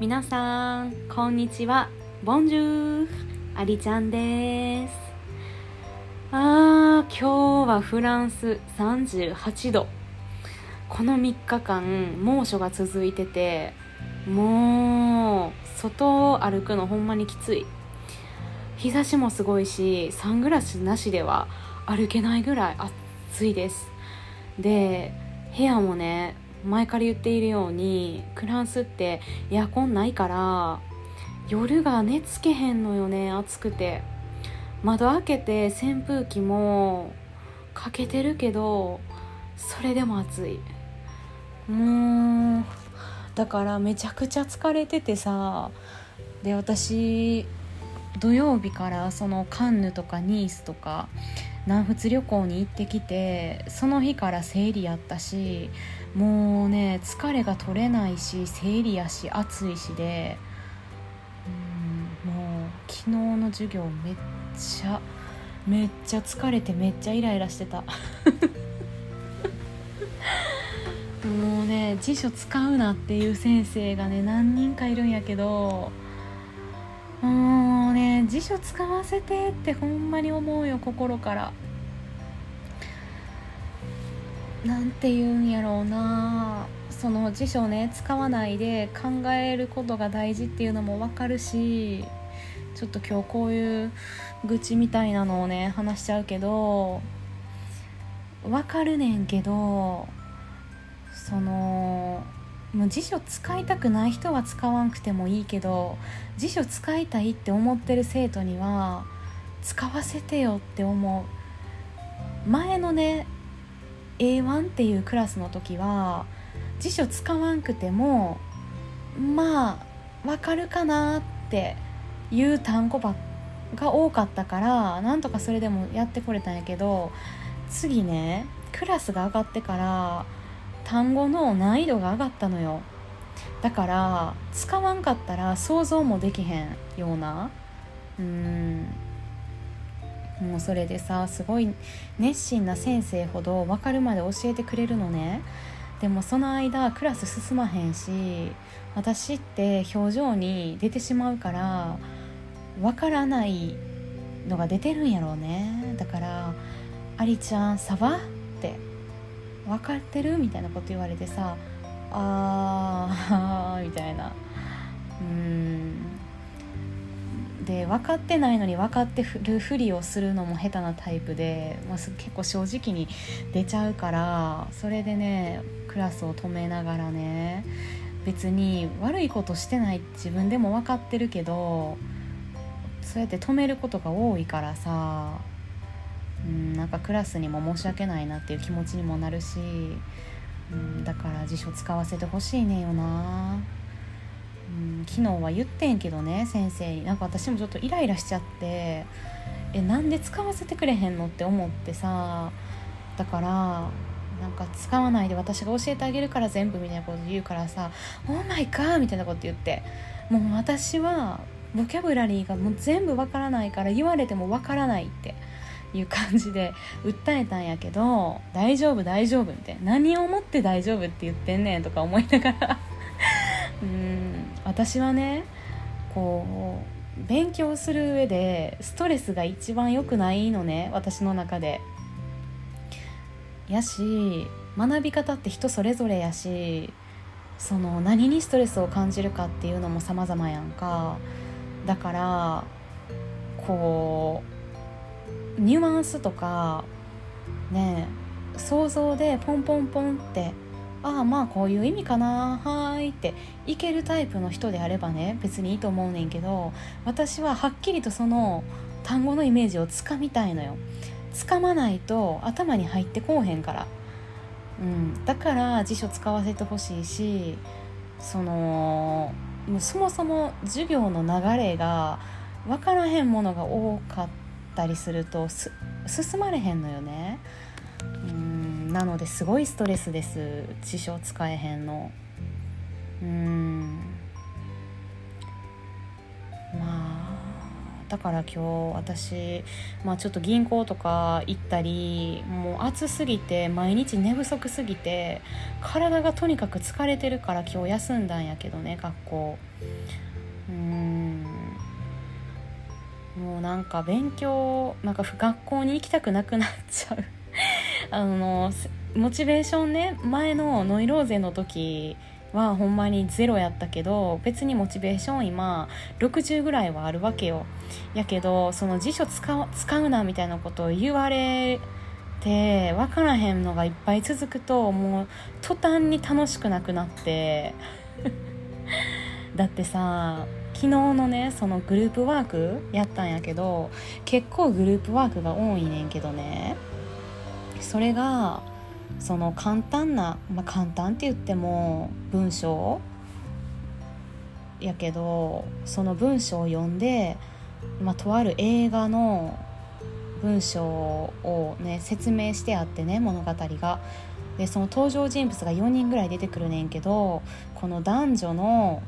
皆さんこんにちは。ボンジューありちゃんです。あー今日はフランス38度。この3日間猛暑が続いててもう外を歩くのほんまにきつい。日差しもすごいしサングラスなしでは歩けないぐらい暑いです。で部屋もね前から言っているようにフランスってエアコンないから夜が寝つけへんのよね暑くて。窓開けて扇風機もかけてるけどそれでも暑い。もうだからめちゃくちゃ疲れててさで私土曜日からそのカンヌとかニースとか南仏旅行に行ってきてその日から生理やったしもうね疲れが取れないし生理やし暑いしでうんもう昨日の授業めっちゃめっちゃ疲れてめっちゃイライラしてた。もうね辞書使うなっていう先生がね何人かいるんやけどもうね辞書使わせてってほんまに思うよ心から。なんて言うんやろうな。その辞書ね使わないで考えることが大事っていうのも分かるしちょっと今日こういう愚痴みたいなのをね話しちゃうけど分かるねんけどそのもう辞書使いたくない人は使わんくてもいいけど辞書使いたいって思ってる生徒には使わせてよって思う。前のね A1 っていうクラスの時は辞書使わんくてもまあわかるかなっていう単語ばが多かったからなんとかそれでもやってこれたんやけど次ねクラスが上がってから単語の難易度が上がったのよ。だから使わんかったら想像もできへんような。うん。もうそれでさすごい熱心な先生ほど分かるまで教えてくれるのねでもその間クラス進まへんし私って表情に出てしまうから分からないのが出てるんやろうねだから「ありちゃんサバ?」って「分かってる?」みたいなこと言われてさ「あー」みたいなうんで分かってないのに分かってるふりをするのも下手なタイプで、まあ、結構正直に出ちゃうからそれでねクラスを止めながらね別に悪いことしてない自分でも分かってるけどそうやって止めることが多いからさうんなんかクラスにも申し訳ないなっていう気持ちにもなるしうんだから辞書使わせてほしいねんよな。うん、昨日は言ってんけどね先生に。なんか私もちょっとイライラしちゃってえなんで使わせてくれへんのって思ってさだからなんか使わないで私が教えてあげるから全部みたいなこと言うからさ「オーマイカー」みたいなこと言ってもう私はボキャブラリーがもう全部わからないから言われてもわからないっていう感じで訴えたんやけど「大丈夫大丈夫」って何をもって大丈夫って言ってんねんとか思いながら。う ん私はねこう勉強する上でストレスが一番良くないのね私の中で。やし学び方って人それぞれやしその何にストレスを感じるかっていうのも様々やんかだからこうニュアンスとかね想像でポンポンポンってああまあこういう意味かな。はーいっていけるタイプの人であればね別にいいと思うねんけど私ははっきりとその単語のイメージをつかみたいのよ。つかまないと頭に入ってこうへんから、うん、だから辞書使わせてほしいしそのもそもそも授業の流れが分からへんものが多かったりすると進まれへんのよね。うん。なのですごいストレスです。辞書使えへんの。うん。まあだから今日私、まあ、ちょっと銀行とか行ったりもう暑すぎて毎日寝不足すぎて体がとにかく疲れてるから今日休んだんやけどね学校。うん。もうなんか勉強なんか学校に行きたくなくなっちゃう。あのモチベーションね前のノイローゼの時はほんまにゼロやったけど別にモチベーション今60ぐらいはあるわけよ。やけどその辞書使う使うなみたいなことを言われて分からへんのがいっぱい続くともう途端に楽しくなくなって。だってさ昨日のねそのグループワークやったんやけど結構グループワークが多いねんけどね。それがその簡単な、まあ、簡単って言っても文章やけどその文章を読んで、まあ、とある映画の文章をね説明してあってね物語が。でその登場人物が4人ぐらい出てくるねんけどこの男女の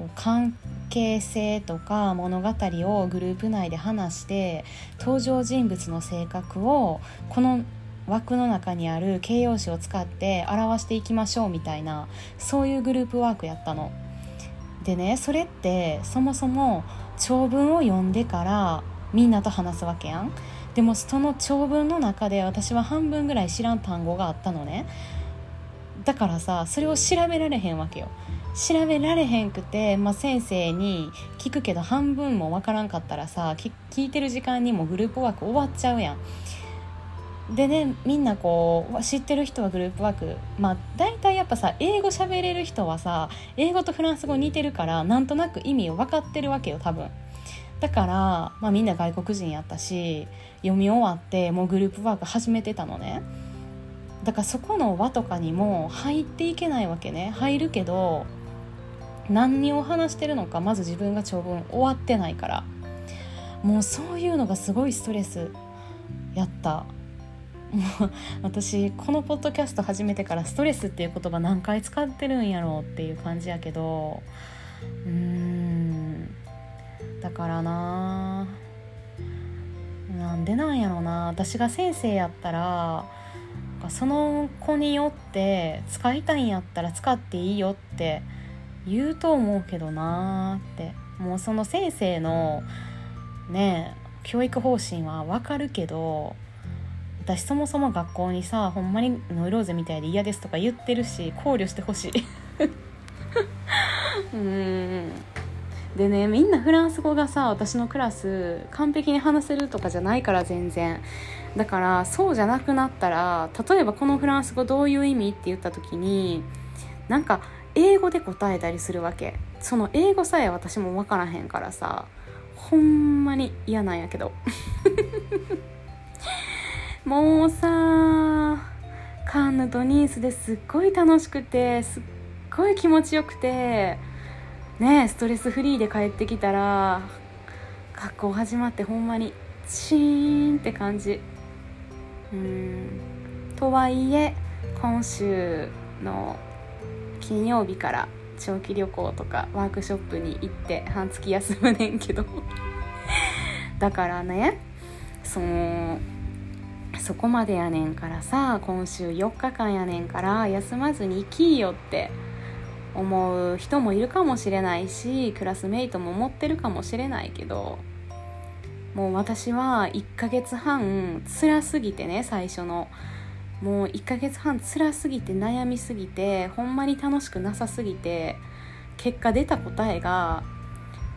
こう関係性とか物語をグループ内で話して登場人物の性格をこの枠の中にある形容詞を使って表していきましょうみたいなそういうグループワークやったの。でねそれってそもそも長文を読んでからみんなと話すわけやん。でもその長文の中で私は半分ぐらい知らん単語があったのね。だからさそれを調べられへんわけよ。調べられへんくて、まあ、先生に聞くけど半分もわからんかったらさ聞いてる時間にもグループワーク終わっちゃうやん。でねみんなこう知ってる人はグループワーク。まあ大体やっぱさ英語喋れる人はさ英語とフランス語似てるからなんとなく意味を分かってるわけよ多分。だから、まあ、みんな外国人やったし読み終わってもうグループワーク始めてたのね。だからそこの輪とかにも入っていけないわけね。入るけど何を話してるのかまず自分が長文終わってないから。もうそういうのがすごいストレスやった。も う私このポッドキャスト始めてからストレスっていう言葉何回使ってるんやろうっていう感じやけど。うーん。だからな。なんでなんやろな。私が先生やったらその子によって使いたいんやったら使っていいよって言うと思うけどなって。もうその先生のね教育方針はわかるけど私そもそも学校にさほんまにノイローゼみたいで嫌ですとか言ってるし考慮してほしい。うん。でねみんなフランス語がさ私のクラス完璧に話せるとかじゃないから全然。だからそうじゃなくなったら例えばこのフランス語どういう意味って言った時になんか英語で答えたりするわけ。その英語さえ私も分からへんからさほんまに嫌なんやけど。もうさカンヌとニースですっごい楽しくてすっごい気持ちよくてねストレスフリーで帰ってきたら学校始まってほんまにチーンって感じ。うん。とはいえ今週の金曜日から長期旅行とかワークショップに行って半月休むねんけど。だからねそのそこまでやねんからさ今週4日間やねんから休まずに行きよって思う人もいるかもしれないしクラスメイトも思ってるかもしれないけどもう私は1ヶ月半辛すぎてね最初のもう1ヶ月半辛すぎて悩みすぎてほんまに楽しくなさすぎて結果出た答えが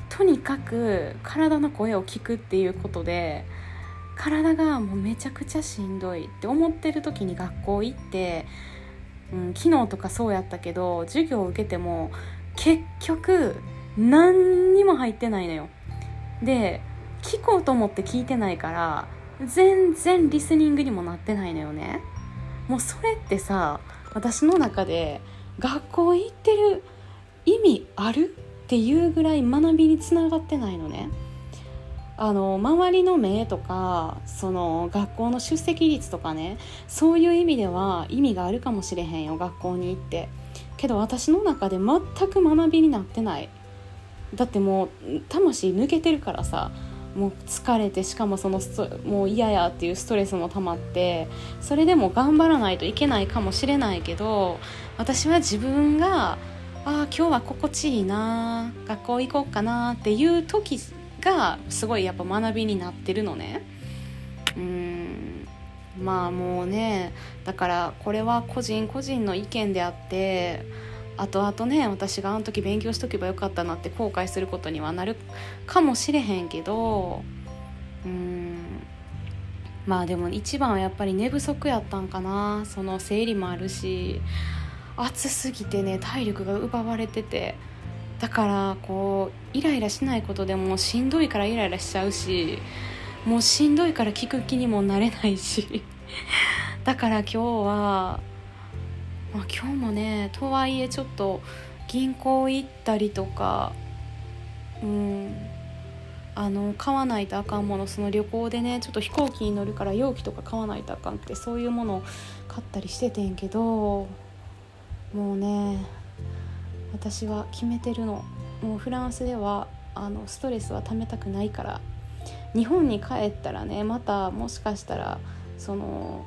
とにかく体の声を聞くっていうことで体がもうめちゃくちゃしんどいって思ってる時に学校行って、うん、昨日とかそうやったけど授業を受けても結局何にも入ってないのよ。で聞こうと思って聞いてないから全然リスニングにもなってないのよね。もうそれってさ私の中で学校行ってる意味あるっていうぐらい学びにつながってないのね。あの周りの目とかその学校の出席率とかねそういう意味では意味があるかもしれへんよ学校に行って。けど私の中で全く学びになってない。だってもう魂抜けてるからさもう疲れてしかもそのもう嫌やっていうストレスも溜まってそれでも頑張らないといけないかもしれないけど私は自分がああ今日は心地いいな学校行こうかなっていう時がすごいやっぱ学びになってるのね。うん。まあもうねだからこれは個人個人の意見であって後々ね私があの時勉強しとけばよかったなって後悔することにはなるかもしれへんけどうん。まあでも一番はやっぱり寝不足やったんかな。その生理もあるし暑すぎてね体力が奪われてて。だからこうイライラしないことでもしんどいからイライラしちゃうしもうしんどいから聞く気にもなれないし。だから今日は、まあ、今日もねとはいえちょっと銀行行ったりとかうん。あの買わないとあかんものその旅行でねちょっと飛行機に乗るから容器とか買わないとあかんってそういうものを買ったりしててんけどもうね私は決めてるの。もうフランスではあのストレスはためたくないから日本に帰ったらねまたもしかしたらその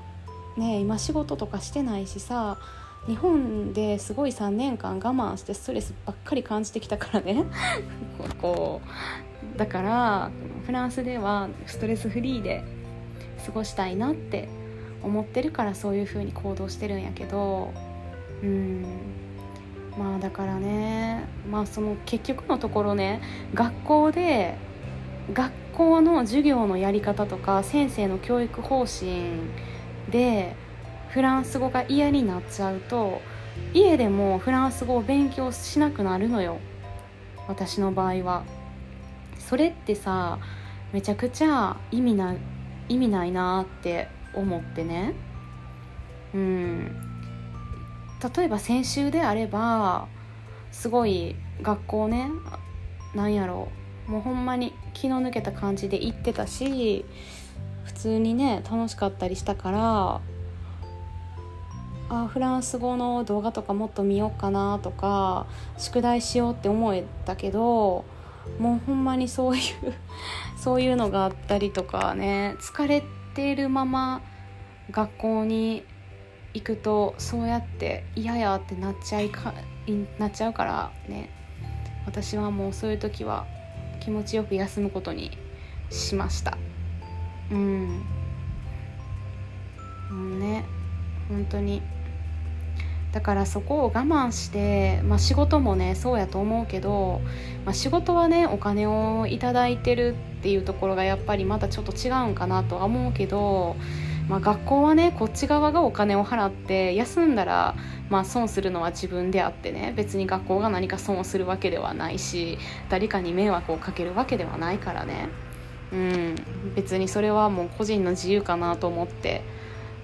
ね今仕事とかしてないしさ日本ですごい3年間我慢してストレスばっかり感じてきたからね。こうだからフランスではストレスフリーで過ごしたいなって思ってるからそういう風に行動してるんやけど。うん。まあだからねまあその結局のところね学校で学校の授業のやり方とか先生の教育方針でフランス語が嫌になっちゃうと家でもフランス語を勉強しなくなるのよ。私の場合は。それってさめちゃくちゃ意味ない意味ないなって思ってね。うん。例えば先週であればすごい学校ねなんやろ。うもうほんまに気の抜けた感じで行ってたし普通にね楽しかったりしたからあフランス語の動画とかもっと見ようかなとか宿題しようって思えたけどもうほんまにそういう そういうのがあったりとかね疲れてるまま学校に行くとそうやって嫌やってなっちゃいかなっちゃうからね。私はもうそういう時は気持ちよく休むことにしました。うん。もうね本当にだからそこを我慢して、まあ、仕事もねそうやと思うけど、まあ、仕事はねお金を頂いてるっていうところがやっぱりまたちょっと違うんかなとは思うけどまあ、学校はねこっち側がお金を払って休んだら、まあ、損するのは自分であってね別に学校が何か損をするわけではないし誰かに迷惑をかけるわけではないからね、うん、別にそれはもう個人の自由かなと思って。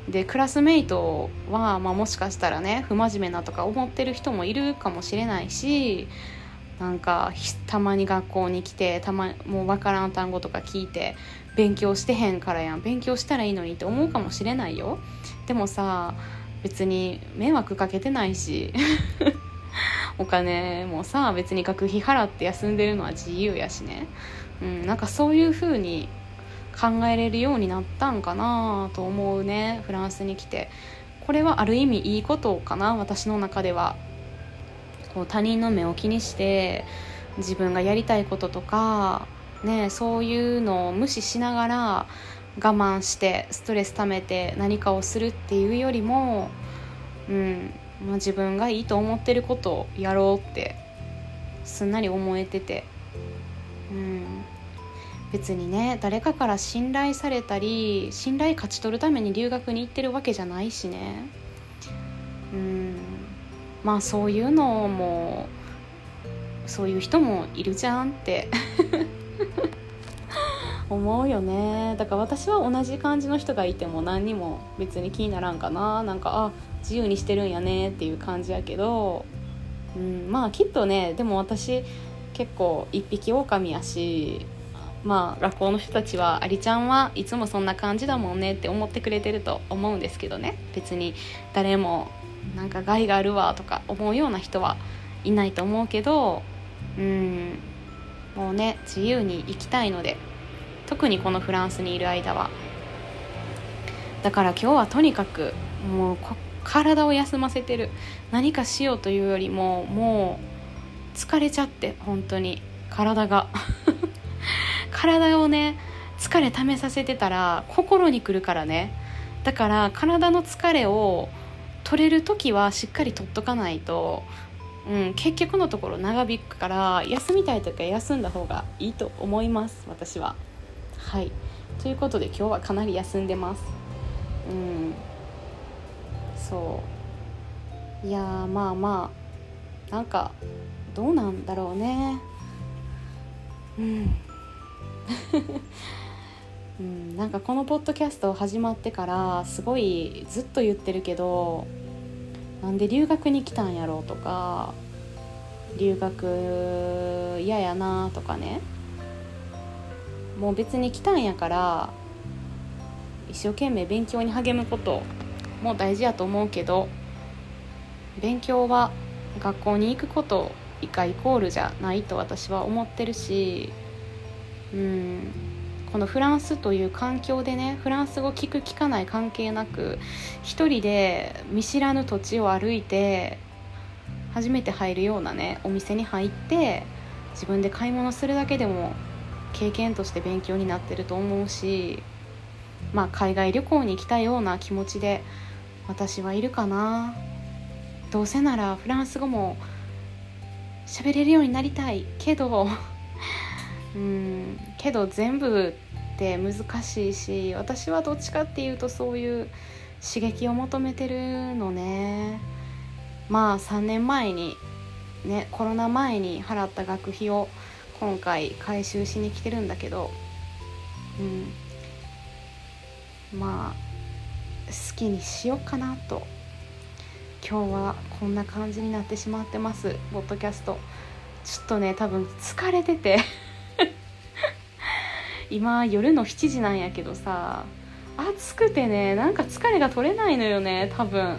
でクラスメイトは、まあ、もしかしたらね不真面目なとか思ってる人もいるかもしれないしなんかたまに学校に来てたまもう分からん単語とか聞いて勉強してへんからやん勉強したらいいのにって思うかもしれないよ。でもさ別に迷惑かけてないし お金もさ別に学費払って休んでるのは自由やしね、うん、なんかそういう風に考えれるようになったんかなと思うねフランスに来て。これはある意味いいことかな私の中では。こう他人の目を気にして自分がやりたいこととかね、そういうのを無視しながら我慢してストレス溜めて何かをするっていうよりも、うんまあ、自分がいいと思ってることをやろうってすんなり思えてて、うん、別にね誰かから信頼されたり信頼勝ち取るために留学に行ってるわけじゃないしね、うん、まあそういうのもそういう人もいるじゃんって。思うよね。だから私は同じ感じの人がいても何にも別に気にならんかな。なんかあ自由にしてるんやねっていう感じやけど、うん、まあきっとねでも私結構一匹狼やしまあ学校の人たちはアリちゃんはいつもそんな感じだもんねって思ってくれてると思うんですけどね。別に誰もなんか害があるわとか思うような人はいないと思うけどうんもうね自由に生きたいので特にこのフランスにいる間は。だから今日はとにかくもう体を休ませてる。何かしようというよりももう疲れちゃって本当に。体が。体をね疲れためさせてたら心にくるからね。だから体の疲れを取れる時はしっかり取っとかないと、うん、結局のところ長引くから休みたい時は休んだ方がいいと思います私は。はい。ということで今日はかなり休んでます。うん。そう。いやまあまあなんかどうなんだろうね。うん。うん、なんかこのポッドキャスト始まってからすごいずっと言ってるけどなんで留学に来たんやろうとか留学嫌やなとかね。もう別に来たんやから一生懸命勉強に励むことも大事やと思うけど勉強は学校に行くこと以下イコールじゃないと私は思ってるしうん。このフランスという環境でねフランス語聞く聞かない関係なく一人で見知らぬ土地を歩いて初めて入るようなねお店に入って自分で買い物するだけでも経験として勉強になってると思うしまあ海外旅行に来たような気持ちで私はいるかな。どうせならフランス語も喋れるようになりたいけどうん。けど全部って難しいし私はどっちかっていうとそういう刺激を求めてるのね。まあ3年前にねコロナ前に払った学費を今回回収しに来てるんだけどうん。まあ好きにしようかなと。今日はこんな感じになってしまってますポッドキャスト。ちょっとね多分疲れてて。今夜の7時なんやけどさ暑くてねなんか疲れが取れないのよね多分。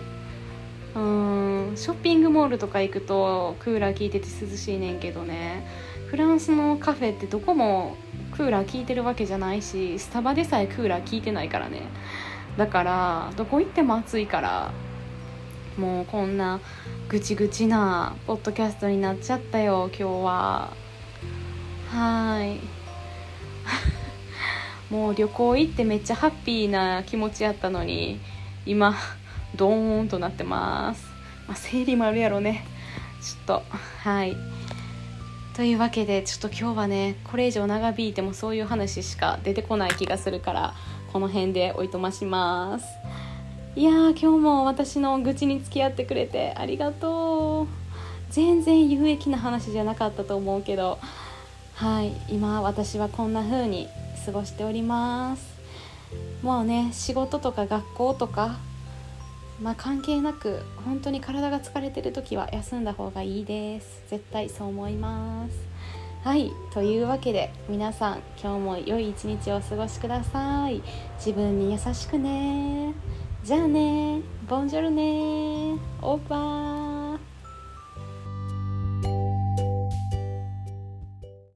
うんショッピングモールとか行くとクーラー効いてて涼しいねんけどね。フランスのカフェってどこもクーラー効いてるわけじゃないしスタバでさえクーラー効いてないからね。だからどこ行っても暑いからもうこんなぐちぐちなポッドキャストになっちゃったよ今日は。はい。もう旅行行ってめっちゃハッピーな気持ちやったのに今ドーンとなってます、まあ、生理もあるやろね。ちょっとはい。というわけでちょっと今日はねこれ以上長引いてもそういう話しか出てこない気がするからこの辺でおいとまします。いやー今日も私の愚痴に付き合ってくれてありがとう。全然有益な話じゃなかったと思うけどはい。今私はこんな風に過ごしております。もうね仕事とか学校とかまあ関係なく本当に体が疲れてる時は休んだ方がいいです。絶対そう思います。はいというわけで皆さん今日も良い一日をお過ごしください。自分に優しくね。じゃあね。ボンジョルね。オーバー。